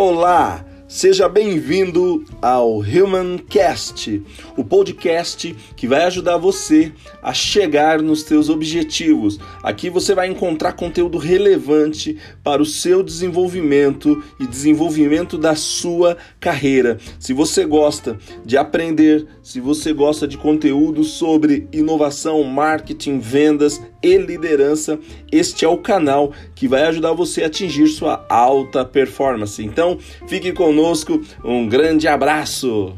Olá, seja bem-vindo ao Human Cast, o podcast que vai ajudar você a chegar nos seus objetivos. Aqui você vai encontrar conteúdo relevante para o seu desenvolvimento e desenvolvimento da sua carreira. Se você gosta de aprender, se você gosta de conteúdo sobre inovação, marketing, vendas e liderança, este é o canal que vai ajudar você a atingir sua alta performance. Então, fique conosco, um grande abraço!